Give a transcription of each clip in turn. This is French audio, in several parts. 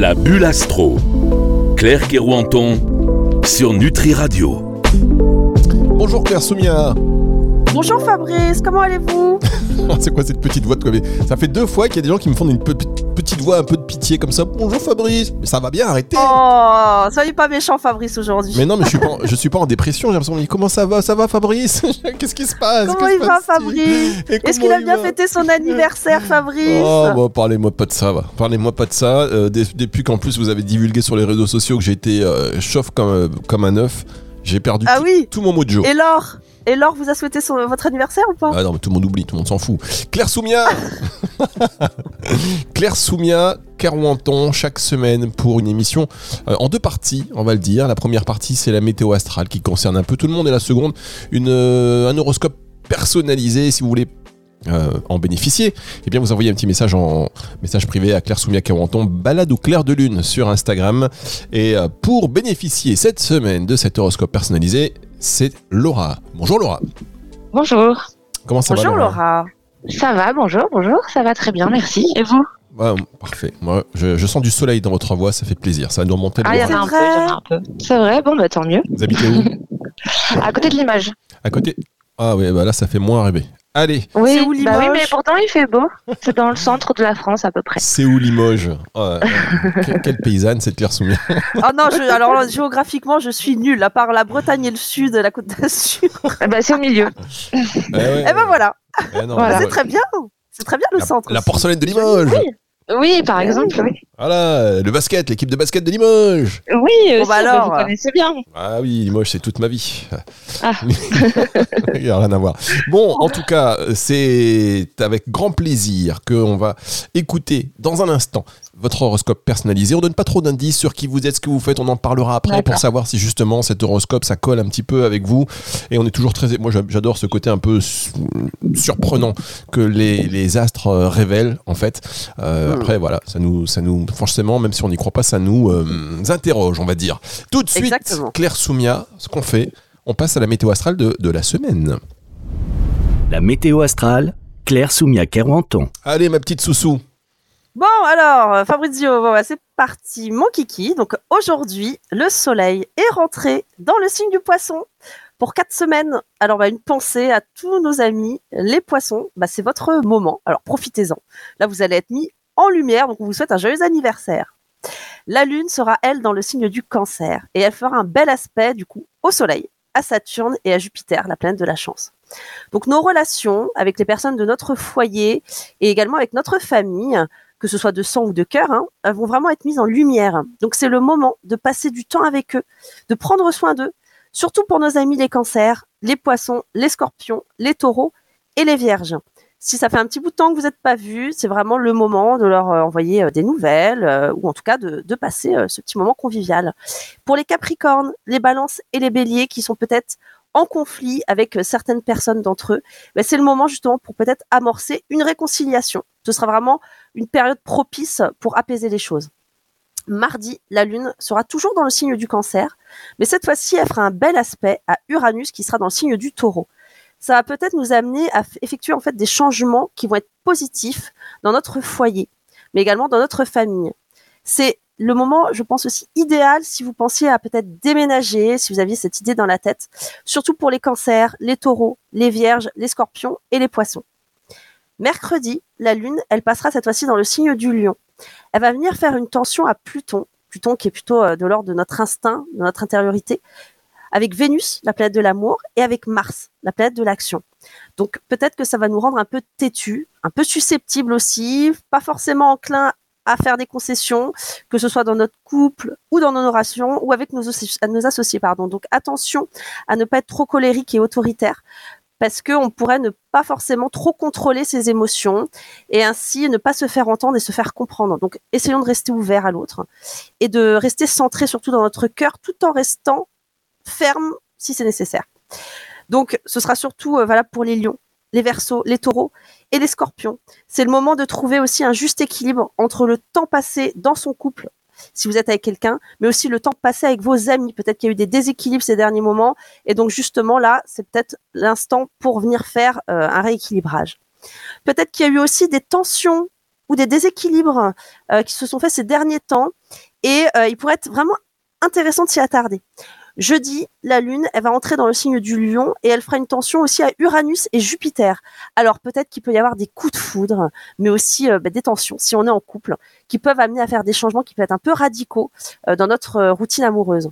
La bulle astro. Claire Kerouanton sur Nutri Radio. Bonjour Claire Soumia. Bonjour Fabrice, comment allez-vous? C'est quoi cette petite voix de comme Ça fait deux fois qu'il y a des gens qui me font une pe- petite voix un peu de pitié comme ça. Bonjour Fabrice. Mais ça va bien, arrêtez. Oh, soyez pas méchant Fabrice aujourd'hui. Mais non, mais je suis pas, en- je suis pas en dépression. J'ai l'impression. mais Comment ça va? Ça va Fabrice? Qu'est-ce qui se passe? Comment il va Fabrice? Est-ce qu'il a bien fêté son anniversaire Fabrice? Oh, bon, parlez-moi pas de ça, va. Parlez-moi pas de ça. Euh, depuis qu'en plus vous avez divulgué sur les réseaux sociaux que j'ai été euh, chauffe comme, euh, comme un œuf, j'ai perdu Ah tout, oui tout mon mojo. Et Laure Et Laure vous a souhaité son- votre anniversaire ou pas? Ah non, mais tout le monde oublie, tout le monde s'en fout. Claire Soumia Claire Soumia, Kerouanton, chaque semaine pour une émission euh, en deux parties, on va le dire. La première partie, c'est la météo astrale qui concerne un peu tout le monde. Et la seconde, une, euh, un horoscope personnalisé, si vous voulez euh, en bénéficier, eh bien vous envoyez un petit message en message privé à Claire Soumia Kerouanton, balade ou clair de lune sur Instagram. Et euh, pour bénéficier cette semaine de cet horoscope personnalisé, c'est Laura. Bonjour Laura. Bonjour. Comment ça Bonjour va Laura. Ça va, bonjour, bonjour, ça va très bien, merci. Et vous? Ouais, parfait. Moi, je, je sens du soleil dans votre voix, ça fait plaisir. Ça doit monter le Ah, il y en moral. a un peu, il y en a un peu. C'est vrai, bon, bah tant mieux. Vous habitez où? À côté de l'image. À côté? Ah oui, bah là, ça fait moins rêver. Allez, Oui, C'est où, bah oui, mais pourtant il fait beau. C'est dans le centre de la France à peu près. c'est où Limoges? Ah, euh, que- Quelle paysanne, cette Claire Soumia. Ah non, je- alors là, géographiquement, je suis nulle, à part la Bretagne et le sud, la Côte d'Azur. Eh bah, c'est au milieu. Eh ouais, Eh ben voilà, eh non, Voilà. bah, c'est très bien. C'est très bien le la, centre. la aussi. porcelaine de Limoges Oui. Oui, par exemple, oui. Voilà, le basket, l'équipe de basket de Limoges Oui, Bon, aussi, bah bah, alors. vous connaissez bien. Ah oui, Limoges, c'est toute ma vie. Ah. Il n'y a rien à voir. Bon, en tout cas, c'est avec grand plaisir qu'on va écouter dans un instant votre horoscope personnalisé. On donne pas trop d'indices sur qui vous êtes, ce que vous faites. On en parlera après pour savoir si justement cet horoscope ça colle un petit peu avec vous. Et on est toujours très. Moi, j'a- j'adore ce côté un peu su- surprenant que les, les astres euh, révèlent en fait. Euh, Mm. Après, voilà, ça nous, ça nous, forcément, même si on n'y croit pas, ça nous euh, interroge, on va dire. Tout de suite, Exactement. Claire Soumia, ce qu'on fait, on passe à la météo astrale de, de la semaine. La météo astrale, Claire Soumia Kerouanton. Allez, ma petite Soussou. Bon, alors, euh, Fabrizio, bah, c'est parti. Mon kiki. Donc, aujourd'hui, le soleil est rentré dans le signe du poisson pour quatre semaines. Alors, bah, une pensée à tous nos amis, les poissons. Bah, c'est votre moment. Alors, profitez-en. Là, vous allez être mis en lumière. Donc, on vous souhaite un joyeux anniversaire. La lune sera, elle, dans le signe du cancer. Et elle fera un bel aspect, du coup, au soleil, à Saturne et à Jupiter, la planète de la chance. Donc, nos relations avec les personnes de notre foyer et également avec notre famille, que ce soit de sang ou de cœur, hein, vont vraiment être mises en lumière. Donc c'est le moment de passer du temps avec eux, de prendre soin d'eux, surtout pour nos amis les cancers, les poissons, les scorpions, les taureaux et les vierges. Si ça fait un petit bout de temps que vous n'êtes pas vus, c'est vraiment le moment de leur euh, envoyer euh, des nouvelles euh, ou en tout cas de, passer ce petit moment convivial. Pour les capricornes, les balances et les béliers qui sont peut-être en conflit avec euh, certaines personnes d'entre eux, c'est le moment justement pour peut-être amorcer une réconciliation. Ce sera vraiment une période propice pour apaiser les choses. Mardi, la Lune sera toujours dans le signe du cancer, mais cette fois-ci, elle fera un bel aspect à Uranus qui sera dans le signe du taureau. Ça va peut-être nous amener à effectuer en fait des changements qui vont être positifs dans notre foyer, mais également dans notre famille. C'est le moment, je pense aussi idéal si vous pensiez à peut-être déménager, si vous aviez cette idée dans la tête, surtout pour les cancers, les taureaux, les vierges, les scorpions et les poissons. Mercredi, la Lune, elle passera cette fois-ci dans le signe du lion. Elle va venir faire une tension à Pluton, Pluton qui est plutôt euh, de l'ordre de notre instinct, de notre intériorité, avec Vénus, la planète de l'amour, et avec Mars, la planète de l'action. Donc peut-être que ça va nous rendre un peu têtus, un peu susceptibles aussi, pas forcément enclins à faire des concessions, que ce soit dans notre couple ou dans nos relations ou avec nos, associ- nos associés. Pardon. Donc attention à ne pas être trop colérique et autoritaire parce qu'on pourrait ne pas forcément trop contrôler ses émotions et ainsi ne pas se faire entendre et se faire comprendre. Donc essayons de rester ouverts à l'autre et de rester centrés surtout dans notre cœur tout en restant ferme si c'est nécessaire. Donc ce sera surtout euh, valable pour les lions, les versos, les taureaux et les scorpions. C'est le moment de trouver aussi un juste équilibre entre le temps passé dans son couple si vous êtes avec quelqu'un, mais aussi le temps passé avec vos amis. Peut-être qu'il y a eu des déséquilibres ces derniers moments, et donc justement là, c'est peut-être l'instant pour venir faire euh, un rééquilibrage. Peut-être qu'il y a eu aussi des tensions ou des déséquilibres euh, qui se sont faits ces derniers temps et euh, il pourrait être vraiment intéressant de s'y attarder. Jeudi, la Lune, elle va entrer dans le signe du Lion et elle fera une tension aussi à Uranus et Jupiter. Alors peut-être qu'il peut y avoir des coups de foudre, mais aussi euh, bah, des tensions si on est en couple, qui peuvent amener à faire des changements qui peuvent être un peu radicaux euh, dans notre euh, routine amoureuse.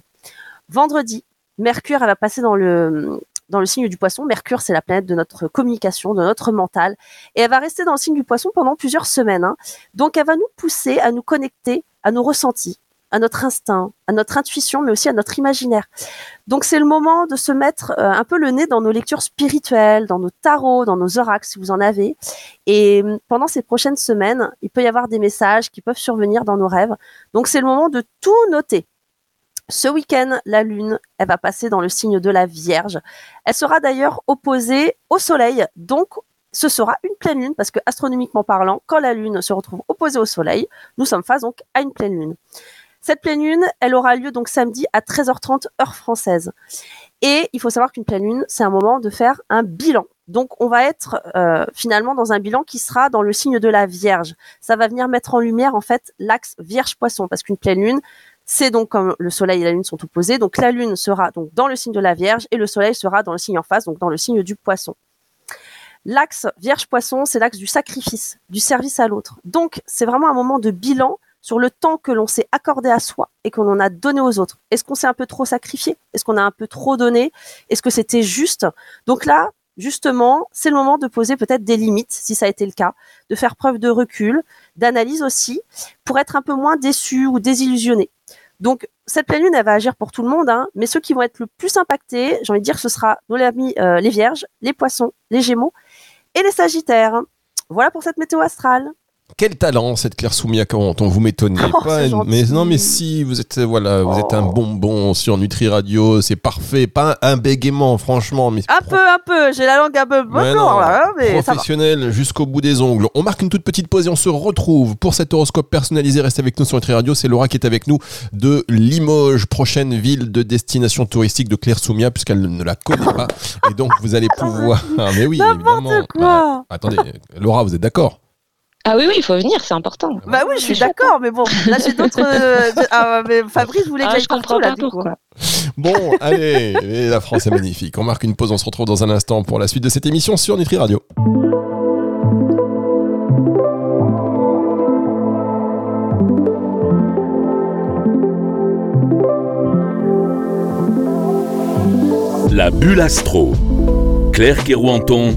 Vendredi, Mercure, va passer dans le dans le signe du Poisson. Mercure, c'est la planète de notre communication, de notre mental, et elle va rester dans le signe du Poisson pendant plusieurs semaines. hein. Donc, elle va nous pousser à nous connecter à nos ressentis, à notre instinct, à notre intuition, mais aussi à notre imaginaire. Donc c'est le moment de se mettre euh, un peu le nez dans nos lectures spirituelles, dans nos tarots, dans nos oracles si vous en avez. Et euh, pendant ces prochaines semaines, il peut y avoir des messages qui peuvent survenir dans nos rêves. Donc c'est le moment de tout noter. Ce week-end, la Lune, elle va passer dans le signe de la Vierge. Elle sera d'ailleurs opposée au Soleil, donc ce sera une pleine lune parce que astronomiquement parlant, quand la Lune se retrouve opposée au Soleil, nous sommes face donc à une pleine lune. Cette pleine lune, elle aura lieu donc samedi à 13h30 heure française. Et il faut savoir qu'une pleine lune, c'est un moment de faire un bilan. Donc on va être euh, finalement dans un bilan qui sera dans le signe de la Vierge. Ça va venir mettre en lumière en fait l'axe Vierge-Poisson parce qu'une pleine lune, c'est donc comme le Soleil et la Lune sont opposés. Donc la Lune sera donc dans le signe de la Vierge et le Soleil sera dans le signe en face, donc dans le signe du Poisson. L'axe Vierge-Poisson, c'est l'axe du sacrifice, du service à l'autre. Donc c'est vraiment un moment de bilan sur le temps que l'on s'est accordé à soi et qu'on en a donné aux autres. Est-ce qu'on s'est un peu trop sacrifié? Est-ce qu'on a un peu trop donné? Est-ce que c'était juste? Donc là, justement, c'est le moment de poser peut-être des limites, si ça a été le cas, de faire preuve de recul, d'analyse aussi, pour être un peu moins déçu ou désillusionné. Donc, cette pleine lune, elle va agir pour tout le monde, hein, mais ceux qui vont être le plus impactés, j'ai envie de dire, ce sera nos amis euh, les vierges, les poissons, les gémeaux et les sagittaires. Voilà pour cette météo astrale. Quel talent cette Claire Soumia quand on vous m'étonnez Oh, pas mais non mais si vous êtes voilà vous êtes un Oh. bonbon sur Nutri Radio c'est parfait pas un bégaiement franchement mais Un peu, un peu, j'ai la langue un peu non, là, hein, mais professionnel jusqu'au bout des ongles. On marque une toute petite pause et on se retrouve pour cet horoscope personnalisé. Restez avec nous sur Nutri Radio. C'est Laura qui est avec nous de Limoges, prochaine ville de destination touristique de Claire Soumia, puisqu'elle ne la connaît pas. Et donc, vous allez pouvoir. Ah, mais oui, évidemment. Quoi. Attendez, Laura, vous êtes d'accord? Ah oui, oui, il faut venir, c'est important. Bah oui, je suis d'accord, mais bon, là j'ai d'autres. euh, ah, mais Fabrice voulait que Ah, je partout comprends là, du coup. pourquoi. Bon, allez, la France est magnifique. On marque une pause, on se retrouve dans un instant pour la suite de cette émission sur Nutri Radio. La bulle astro. Claire Kerouanton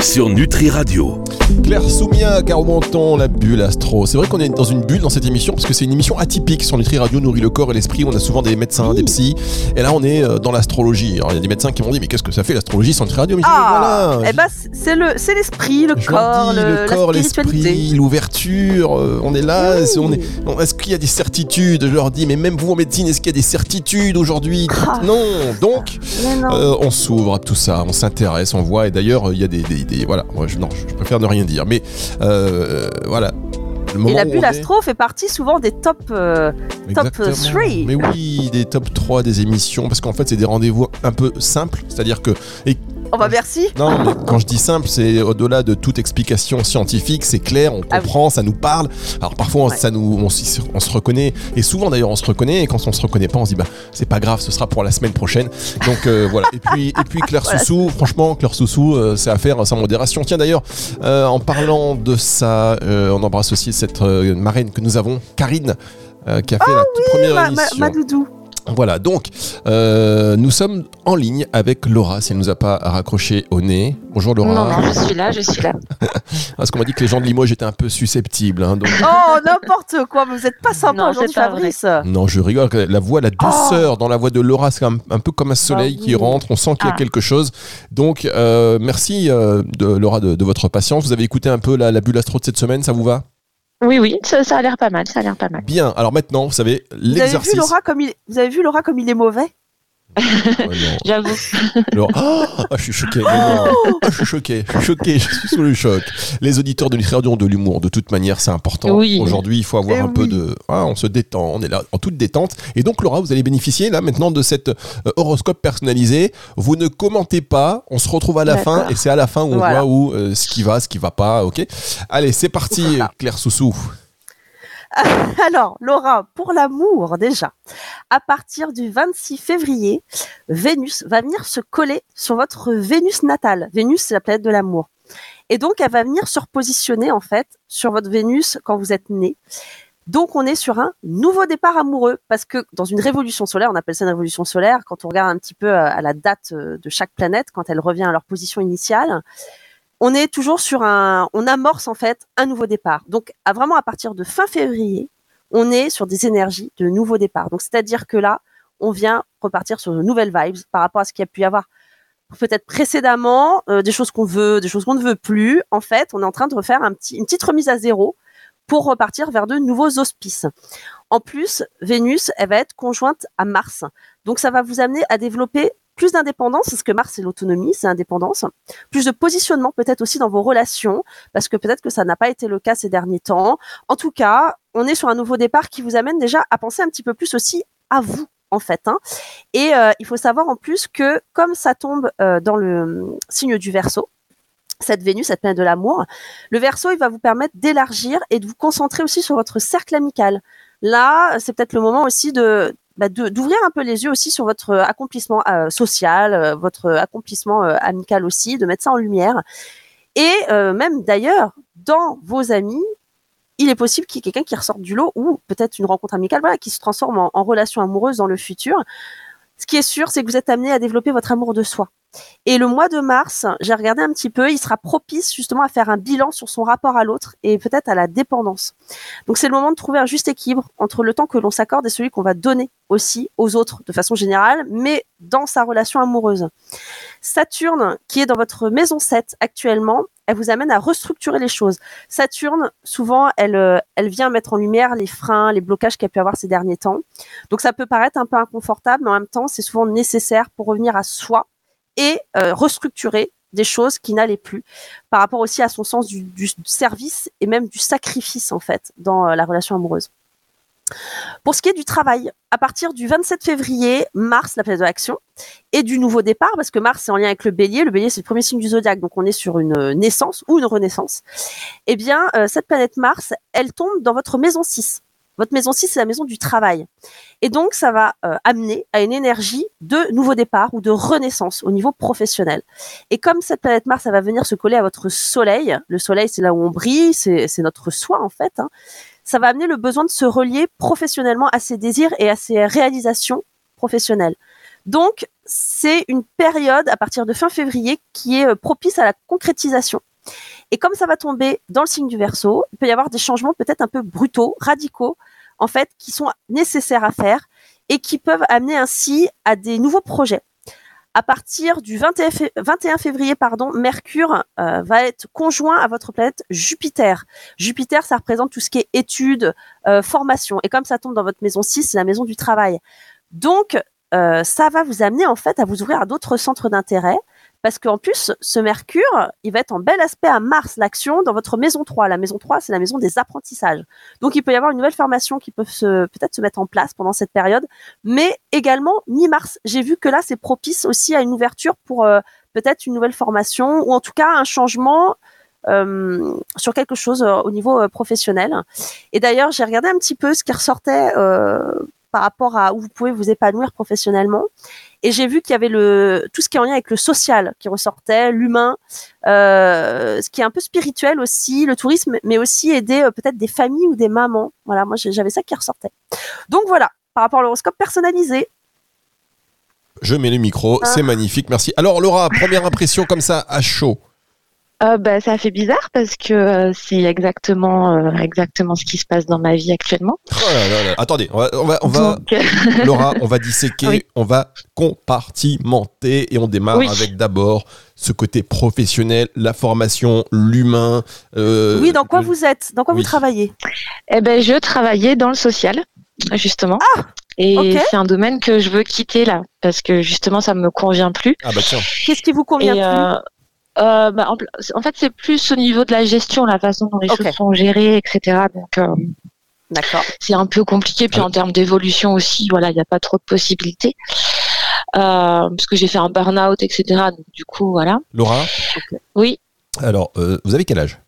sur Nutri Radio. Claire Soumia, Caromenton, la bulle astro. C'est vrai qu'on est dans une bulle dans cette émission parce que c'est une émission atypique sur Nutri Radio, nourrit le corps et l'esprit. On a souvent des médecins, des psys. Et là, on est euh, dans l'astrologie. Alors, il y a des médecins qui m'ont dit, mais qu'est-ce que ça fait l'astrologie sur Nutri Radio Mais Ah, voilà. eh ben c'est le, c'est l'esprit, le corps, dis, le, corps, la spiritualité. l'esprit, l'ouverture, euh, on est là, on est, on- est-ce qu'il y a des certitudes? Je leur dis, mais même vous en médecine, est-ce qu'il y a des certitudes aujourd'hui? Ah. Non, donc non. euh, on s'ouvre à tout ça, on s'intéresse, on voit, et d'ailleurs, il y a des, des- des- voilà, moi, je, non, je préfère ne rien dire, mais euh, voilà. Le Et la bulle est- astro fait partie souvent des top. euh, top Exactement. 3. Mais oui, des top 3 des émissions, parce qu'en fait, c'est des rendez-vous un peu simples, c'est-à-dire que Oh bah merci. Non, mais quand je dis simple, c'est au-delà de toute explication scientifique, c'est clair, on Ah oui. comprend, ça nous parle. Alors parfois, on, Ouais. ça nous, on, on se reconnaît, et souvent d'ailleurs, on se reconnaît, et quand on se reconnaît pas, on se dit, bah, c'est pas grave, ce sera pour la semaine prochaine. Donc euh, voilà. Et puis, et puis Claire Voilà. Soussou, franchement, Claire Soussou, euh, c'est à faire sans modération. Tiens d'ailleurs, euh, en parlant de ça, on embrasse aussi cette marraine que nous avons, Karine. qui a fait la toute première Ma, ma, émission. ma doudou. Voilà, donc euh, nous sommes en ligne avec Laura, si elle nous a pas raccroché au nez. Bonjour Laura. Non, non, je suis là, je suis là. Parce qu'on m'a dit que les gens de Limoges étaient un peu susceptibles. hein, donc... Oh n'importe quoi, mais vous êtes pas sympa Non, aujourd'hui, Fabrice. Non, je rigole. La voix, la douceur dans la voix de Laura, c'est un, un peu comme un soleil Ah qui rentre. On sent qu'il y a Ah. quelque chose. Donc, euh, merci euh, de, Laura de, de votre patience. Vous avez écouté un peu la, la bulle astro de cette semaine, ça vous va? Oui, oui, ça, ça a l'air pas mal, ça a l'air pas mal. Bien. Alors maintenant, vous savez, Vous avez, vu l'exercice. Laura comme il... vous avez vu Laura comme il est mauvais? Oh. J'avoue. Alors, ah, je suis choqué. Ah, je suis choqué. Je suis choqué. Je suis sous le choc. Les auditeurs de Nutri-Radio ont de l'humour. De toute manière, c'est important. Oui. Aujourd'hui, il faut avoir Eh un peu de. Ah, on se détend. On est là en toute détente. Et donc, Laura, vous allez bénéficier là maintenant de cet euh, horoscope personnalisé. Vous ne commentez pas. On se retrouve à la fin. Et c'est à la fin où on Voilà. voit où euh, ce qui va, ce qui va pas. Ok? Allez, c'est parti, Voilà. Claire Soussou. Alors, Laura, pour l'amour déjà, à partir du 26 février, Vénus va venir se coller sur votre Vénus natale. Vénus, c'est la planète de l'amour. Et donc, elle va venir se repositionner, en fait, sur votre Vénus quand vous êtes né. Donc, on est sur un nouveau départ amoureux, parce que dans une révolution solaire, on appelle ça une révolution solaire, quand on regarde un petit peu euh, à la date euh, de chaque planète, quand elle revient à leur position initiale, on est toujours sur un, on amorce en fait un nouveau départ. Donc, vraiment à partir de fin février, on est sur des énergies de nouveau départ. Donc, c'est-à-dire que là, on vient repartir sur de nouvelles vibes par rapport à ce qu'il y a pu y avoir peut-être précédemment, euh, des choses qu'on veut, des choses qu'on ne veut plus. En fait, on est en train de refaire un petit, une petite remise à zéro pour repartir vers de nouveaux auspices. En plus, Vénus, elle va être conjointe à Mars. Donc, ça va vous amener à développer plus d'indépendance, parce que Mars, c'est l'autonomie, c'est l'indépendance. Plus de positionnement, peut-être aussi dans vos relations, parce que peut-être que ça n'a pas été le cas ces derniers temps. En tout cas, on est sur un nouveau départ qui vous amène déjà à penser un petit peu plus aussi à vous, en fait. hein. Et euh, il faut savoir en plus que comme ça tombe euh, dans le euh, signe du Verseau, cette Vénus, cette planète de l'amour, le Verseau, il va vous permettre d'élargir et de vous concentrer aussi sur votre cercle amical. Là, c'est peut-être le moment aussi de bah, d'ouvrir un peu les yeux aussi sur votre accomplissement euh, social, euh, votre accomplissement euh, amical aussi, de mettre ça en lumière. Et euh, même d'ailleurs, dans vos amis, il est possible qu'il y ait quelqu'un qui ressorte du lot ou peut-être une rencontre amicale qui se transforme en relation amoureuse dans le futur. Ce qui est sûr, c'est que vous êtes amené à développer votre amour de soi. Et le mois de mars, j'ai regardé un petit peu, il sera propice justement à faire un bilan sur son rapport à l'autre et peut-être à la dépendance. Donc c'est le moment de trouver un juste équilibre entre le temps que l'on s'accorde et celui qu'on va donner aussi aux autres de façon générale, mais dans sa relation amoureuse. Saturne, qui est dans votre maison 7 actuellement, elle vous amène à restructurer les choses. Saturne, souvent, elle, euh, elle vient mettre en lumière les freins, les blocages qu'elle pu avoir ces derniers temps. Donc ça peut paraître un peu inconfortable, mais en même temps, c'est souvent nécessaire pour revenir à soi et euh, restructurer des choses qui n'allaient plus par rapport aussi à son sens du, service et même du sacrifice en fait dans euh, la relation amoureuse. Pour ce qui est du travail, à partir du 27 février, Mars, la planète de l'action, et du nouveau départ, parce que Mars est en lien avec le bélier, le bélier c'est le premier signe du zodiaque, donc on est sur une euh, naissance ou une renaissance, eh bien cette planète Mars, elle tombe dans votre maison 6. Votre maison 6, c'est la maison du travail. Et donc, ça va euh, amener à une énergie de nouveau départ ou de renaissance au niveau professionnel. Et comme cette planète Mars, ça va venir se coller à votre soleil, le soleil, c'est là où on brille, c'est notre soi en fait, hein, ça va amener le besoin de se relier professionnellement à ses désirs et à ses réalisations professionnelles. Donc, c'est une période à partir de fin février qui est euh, propice à la concrétisation. Et comme ça va tomber dans le signe du Verseau, il peut y avoir des changements peut-être un peu brutaux, radicaux, en fait, qui sont nécessaires à faire et qui peuvent amener ainsi à des nouveaux projets. À partir du 21, fé- 21 février, Mercure euh, va être conjoint à votre planète Jupiter. Jupiter, ça représente tout ce qui est études, euh, formation. Et comme ça tombe dans votre maison 6, c'est la maison du travail. Donc, euh, ça va vous amener en fait à vous ouvrir à d'autres centres d'intérêt. Parce qu'en plus, ce Mercure, il va être en bel aspect à Mars, l'action, dans votre maison 3. La maison 3, c'est la maison des apprentissages. Donc, il peut y avoir une nouvelle formation qui peut peut-être se mettre en place pendant cette période. Mais également, mi-mars, j'ai vu que là, c'est propice aussi à une ouverture pour euh, peut-être une nouvelle formation ou en tout cas un changement euh, sur quelque chose euh, au niveau professionnel. Et d'ailleurs, j'ai regardé un petit peu ce qui ressortait par rapport à où vous pouvez vous épanouir professionnellement. Et j'ai vu qu'il y avait le tout ce qui est en lien avec le social qui ressortait, l'humain, euh, ce qui est un peu spirituel aussi, le tourisme, mais aussi aider euh, peut-être des familles ou des mamans. Voilà, moi j'avais ça qui ressortait. Donc voilà, par rapport à l'horoscope personnalisé. Je mets le micro, Ah. c'est magnifique, merci. Alors Laura, première impression comme ça à chaud. Euh, bah, ça fait bizarre parce que euh, c'est exactement, euh, exactement ce qui se passe dans ma vie actuellement. Oh là là là. Attendez, on va, on va, on va- Donc, Laura, on va disséquer, Oui. on va compartimenter et on démarre Oui. avec d'abord ce côté professionnel, la formation, l'humain. euh, oui, dans quoi le- vous êtes? Dans quoi oui. vous travaillez? Eh ben, je travaillais dans le social, justement. Et Ok. c'est un domaine que je veux quitter là, parce que justement, ça me convient plus. Ah bah tiens. Qu'est-ce qui vous convient Et, plus? Euh, bah, en, fait, c'est plus au niveau de la gestion, la façon dont les choses sont gérées, etc. Donc, euh, D'accord. c'est un peu compliqué. Puis en termes d'évolution aussi, voilà, il n'y a pas trop de possibilités. Euh, parce que j'ai fait un burn-out, etc. Donc, du coup, voilà. Laura, Oui, alors, euh, vous avez quel âge?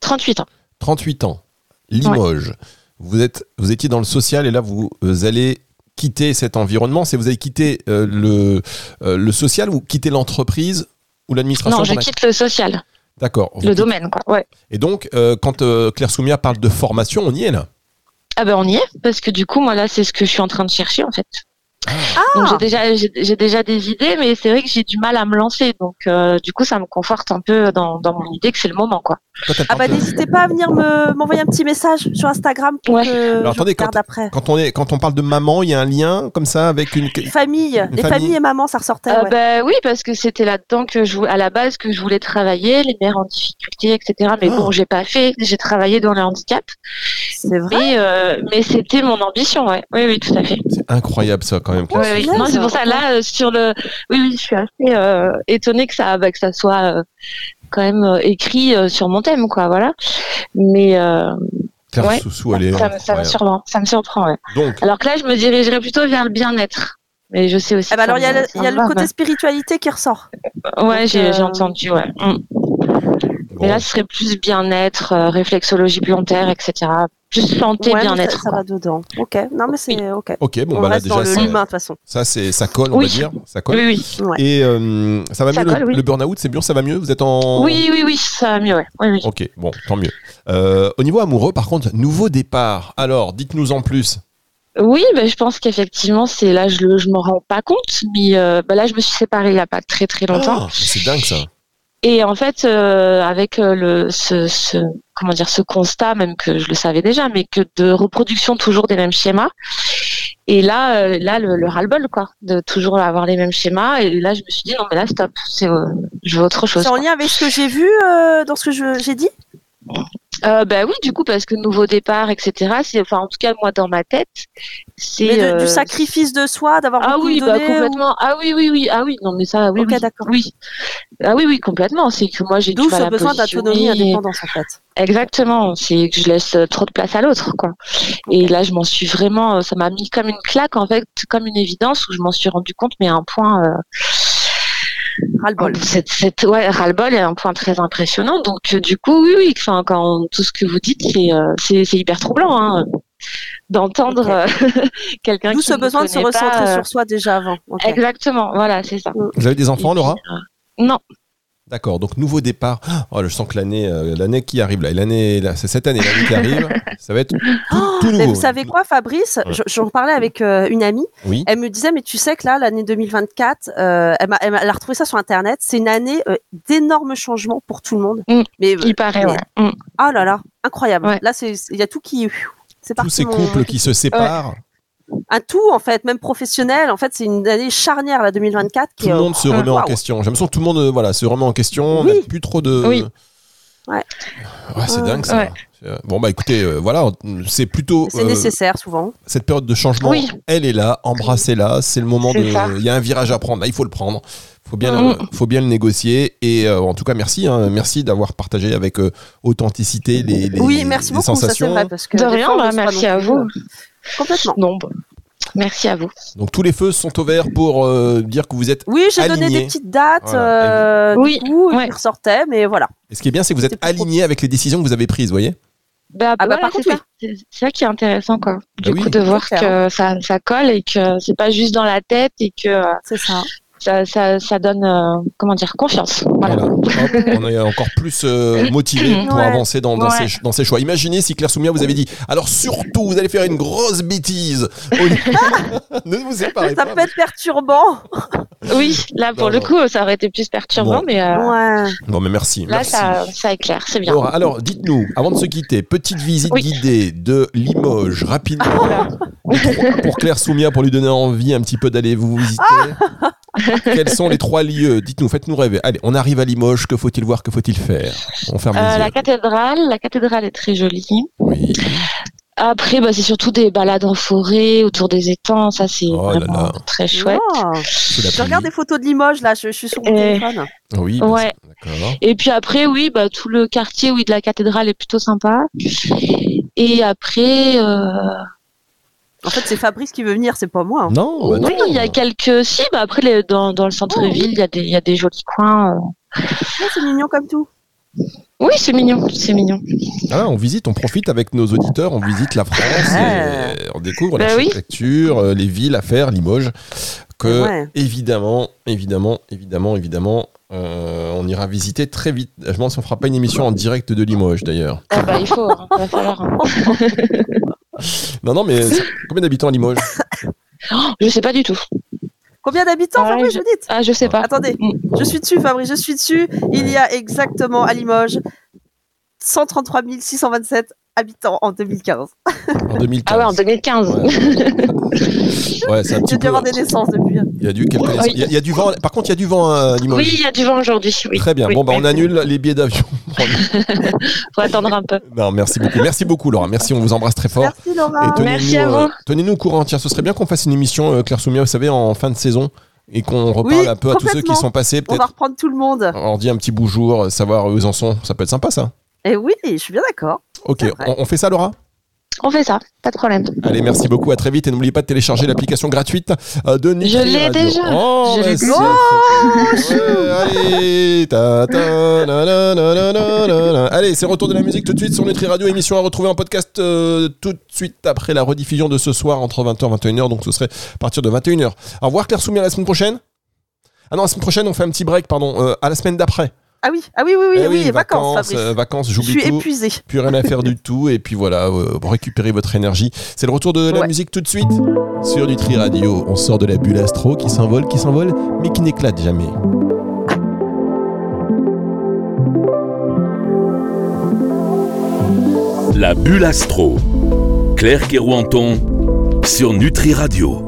38 ans. 38 ans. Limoges. Vous, êtes, vous étiez dans le social et là, vous allez quitter cet environnement. C'est vous allez quitter euh, le, euh, le social ou quitter l'entreprise ou l'administration Non, je quitte le social, D'accord. Le domaine, quoi. Ouais. Et donc, euh, quand euh, Claire Soumia parle de formation, on y est là? Ah ben on y est, parce que du coup, moi là, c'est ce que je suis en train de chercher en fait. Donc j'ai déjà, j'ai j'ai déjà des idées, mais c'est vrai que j'ai du mal à me lancer. Donc euh, du coup, ça me conforte un peu dans, dans mon idée que c'est le moment, quoi. Ah bah n'hésitez pas à venir me m'envoyer un petit message sur Instagram pour Ouais. que Alors, je attendez, après. quand, on est, quand on parle de maman, il y a un lien comme ça avec une. Famille, les famille. familles et maman, ça ressortait. Euh, ouais. ben oui, parce que c'était là-dedans que je, à la base, que je voulais travailler, les mères en difficulté, etc. Mais Ah. bon, j'ai pas fait. J'ai travaillé dans le handicap, C'est vrai. mais euh, mais c'était mon ambition, ouais. Oui, oui, tout à fait. C'est incroyable ça quand même. Claire. Oui, Non, c'est pour ça là euh, sur le. Oui, oui, je suis assez euh, étonnée que ça, bah, que ça soit euh, quand même euh, écrit euh, sur mon thème, quoi. Voilà. Mais euh, Claire Ouais. Soussou, elle est. ça, me- ça me surprend. Ça me surprend. Ouais. Donc, Alors que là, je me dirigerais plutôt vers le bien-être. Mais je sais aussi. Eh ben que alors il y a le, y a côté spiritualité qui ressort. ouais. J'ai euh, entendu. Ouais. Mm. bon. Mais là, ce serait plus bien-être, euh, réflexologie plantaire, etc. Plus santé, Ouais, mais bien-être. ça, va dedans. Ok. Non mais c'est ok. ok, bon On bah là déjà dans l'humain de toute façon. ça c'est ça colle, on Oui. va dire, ça colle. Oui, oui. Ouais. Et euh, ça va Ça mieux le, colle, le burn-out, c'est bien, ça va mieux? Vous êtes en. Oui, oui, oui, ça va mieux. Ouais. Oui, oui. Ok, bon, tant mieux. Euh, au niveau amoureux, par contre, nouveau départ. Alors, dites-nous en plus. Oui, ben, je pense qu'effectivement, c'est là, je ne je m'en rends pas compte, mais euh, ben, là, je me suis séparée il n'y a pas très très longtemps. Ah, c'est dingue ça. Et en fait, euh, avec euh, le, ce, ce, comment dire, ce constat, même que je le savais déjà, mais que de reproduction toujours des mêmes schémas. Et là, euh, là, le, le ras-le-bol, quoi, de toujours avoir les mêmes schémas. Et là, je me suis dit non, mais là, stop, c'est, euh, je veux autre chose. C'est en quoi. lien avec ce que j'ai vu dans ce que j'ai dit? Euh, bah oui, du coup, parce que nouveau départ, etc. C'est, enfin, en tout cas, moi, dans ma tête, c'est Mais de- euh, du sacrifice de soi, d'avoir Ah beaucoup oui, bah ou- complètement. Ah oui, oui, oui. Ah oui, non, mais ça, oui, Ok, oui. d'accord. Oui. Ah oui, oui, complètement. C'est que moi, j'ai du D'où ce besoin d'autonomie, positionner. indépendance en fait. Exactement. C'est que je laisse euh, trop de place à l'autre, quoi. Et là, je m'en suis vraiment, euh, ça m'a mis comme une claque, en fait, comme une évidence où je m'en suis rendu compte, mais à un point, euh, Ras-le-bol. cette, cette, ouais, ras-le-bol est un point très impressionnant. Donc, euh, du coup, oui, oui, enfin, quand tout ce que vous dites, c'est, euh, c'est, c'est hyper troublant, hein, d'entendre Ok. euh, quelqu'un qui ce besoin de se recentrer pas, euh, sur soi déjà avant. Exactement. Voilà, c'est ça. Vous avez des enfants, Laura euh, Non. D'accord, donc nouveau départ. Oh, je sens que l'année, euh, l'année qui arrive là, et l'année, là, c'est cette année, l'année qui arrive, ça va être tout, tout Mais vous savez quoi, Fabrice? Ouais. Je- J'en parlais avec euh, une amie. Oui. Elle me disait, mais tu sais que là, l'année 2024, euh, elle, m'a- elle, a retrouvé ça sur Internet. C'est une année euh, d'énormes changements pour tout le monde. Mm. Mais Il paraît, mais- ouais. Ah là là, incroyable. Ouais. Là, c'est il y a tout qui, c'est Tous ces mon- couples qui se séparent, un tout en fait, même professionnel. En fait, c'est une année charnière la 2024 qui tout le euh, monde se remet en waouh. question. J'ai l'impression que tout le monde euh, voilà, se remet en question, on Oui. n'a plus trop de... Oui. Ouais. Ouais, c'est dingue ça. Ouais. Euh, Bon bah écoutez, euh, voilà, c'est plutôt C'est euh, nécessaire souvent. cette période de changement, Oui. elle est là, embrassez-la, c'est le moment de... ça. Il y a un virage à prendre, là, il faut le prendre. Faut bien, Mm. le, faut bien le négocier et euh, en tout cas merci, hein, merci d'avoir partagé avec euh, authenticité les, les, oui, merci les beaucoup. Ça c'est sensations. vrai parce que De rien, fois, bah, merci non à vous. Complètement. Non. Merci à vous. Donc tous les feux sont au vert pour euh, dire que vous êtes. Oui, j'ai donné des petites dates Voilà. euh, Oui, du coup, ouais. qui ressortaient, mais voilà. Et ce qui est bien, c'est que vous êtes aligné avec les décisions que vous avez prises, vous voyez? Bah, Ah bah, voilà, par c'est contre, ça. C'est c'est ça qui est intéressant, quoi. Du Bah oui. coup, de voir clair. que ça, ça colle et que c'est pas juste dans la tête et que euh, C'est ça. Ça, ça, ça donne, euh, comment dire, confiance. Voilà. Voilà. Hop, on est encore plus euh, motivé pour Ouais. avancer dans, dans, Ouais. ses, dans ses choix. Imaginez si Claire Soumia vous avait dit alors surtout vous allez faire une grosse bêtise. Au- ne vous séparez Ça pas. peut être perturbant. Oui, là, pour Non, le non. coup, ça aurait été plus perturbant, Bon. mais euh, Ouais. Non mais merci. là, merci. ça, ça éclaire. C'est bien. Laura, alors dites-nous, avant de se quitter, petite visite Oui. guidée de Limoges, rapidement, pour Claire Soumia, pour lui donner envie un petit peu d'aller vous visiter. Quels sont les trois lieux? Dites-nous, faites-nous rêver. Allez, on arrive à Limoges, que faut-il voir, que faut-il faire? On ferme Euh, les la cathédrale, la cathédrale est très jolie. Oui. Après, bah, c'est surtout des balades en forêt, autour des étangs. Ça, c'est Oh vraiment là. très chouette. Je regarde des photos de Limoges là, je, je suis sur mon Eh. téléphone. Oui, bah, Ouais. Et puis après, oui, bah, tout le quartier oui, de la cathédrale est plutôt sympa. Et après, euh, En fait, c'est Fabrice qui veut venir, c'est pas moi. hein. Non, bah oui, il y a quelques. Si, bah, après, les- dans, dans le centre-ville, il y, a des- il y a des jolis coins. euh. Ouais, c'est mignon comme tout. Oui, c'est mignon, c'est mignon. Ah, on visite, on profite avec nos auditeurs, on visite la France, Ouais. et on découvre Bah l'architecture, euh, les villes à faire, Limoges. Que Ouais. évidemment, évidemment, évidemment, évidemment, euh, on ira visiter très vite. Je me demande si on fera pas une émission en direct de Limoges d'ailleurs. Ah bah, il faut, hein, va falloir. hein. Non, non, mais combien d'habitants à Limoges? Je sais pas du tout. Combien d'habitants, Ouais, Fabrice, je- vous dites? Ah, je sais pas. Attendez, je suis dessus, Fabrice, je suis dessus. Il y a exactement à Limoges 133 627 habitants en 2015. En 2015. Ah ouais, en 2015. Ouais, ouais c'est un petit J'ai dû peu. avoir des naissances depuis. Il y a du quelques- Oui. il y a- il y a du vent. Par contre, il y a du vent à Limoges. Oui, il y a du vent aujourd'hui. Oui. Très bien. Oui, bon, bah, on annule les billets d'avion. Faut attendre un peu. non, merci beaucoup. Merci beaucoup, Laura. Merci, on vous embrasse très fort. Merci Laura. Et Merci à euh, vous. tenez-nous au courant. Tiens, ce serait bien qu'on fasse une émission, euh, Claire Soumia, vous savez, en fin de saison, et qu'on reparle Oui, un peu à tous ceux qui sont passés. On va reprendre tout le monde. on leur dit un petit bonjour, euh, savoir où ils en sont. Ça peut être sympa, ça. Et oui, je suis bien d'accord. Ok, on, on fait ça, Laura? On fait ça, pas de problème. Allez, merci beaucoup. À très vite. Et n'oubliez pas de télécharger l'application gratuite euh, de Nutri Je l'ai Radio. déjà. Oh, Je l'ai déjà. Ouais, allez, c'est retour de la musique tout de suite sur Nutri Radio. Émission à retrouver en podcast euh, tout de suite après la rediffusion de ce soir entre 20h et 21h. Donc ce serait à partir de 21h. Au revoir Claire Soumier à la semaine prochaine. Ah non, la semaine prochaine, on fait un petit break, pardon, euh, à la semaine d'après. Ah oui, ah oui, oui, oui, Eh oui, vacances, vacances, Fabrice. euh, vacances, je j'oublie suis tout. épuisée. Plus rien à faire du tout. Et puis voilà, euh, récupérez votre énergie. C'est le retour de la Ouais. musique tout de suite sur Nutri Radio. On sort de la bulle astro qui s'envole, qui s'envole, mais qui n'éclate jamais. La bulle astro. Claire Kerouanton sur Nutri Radio.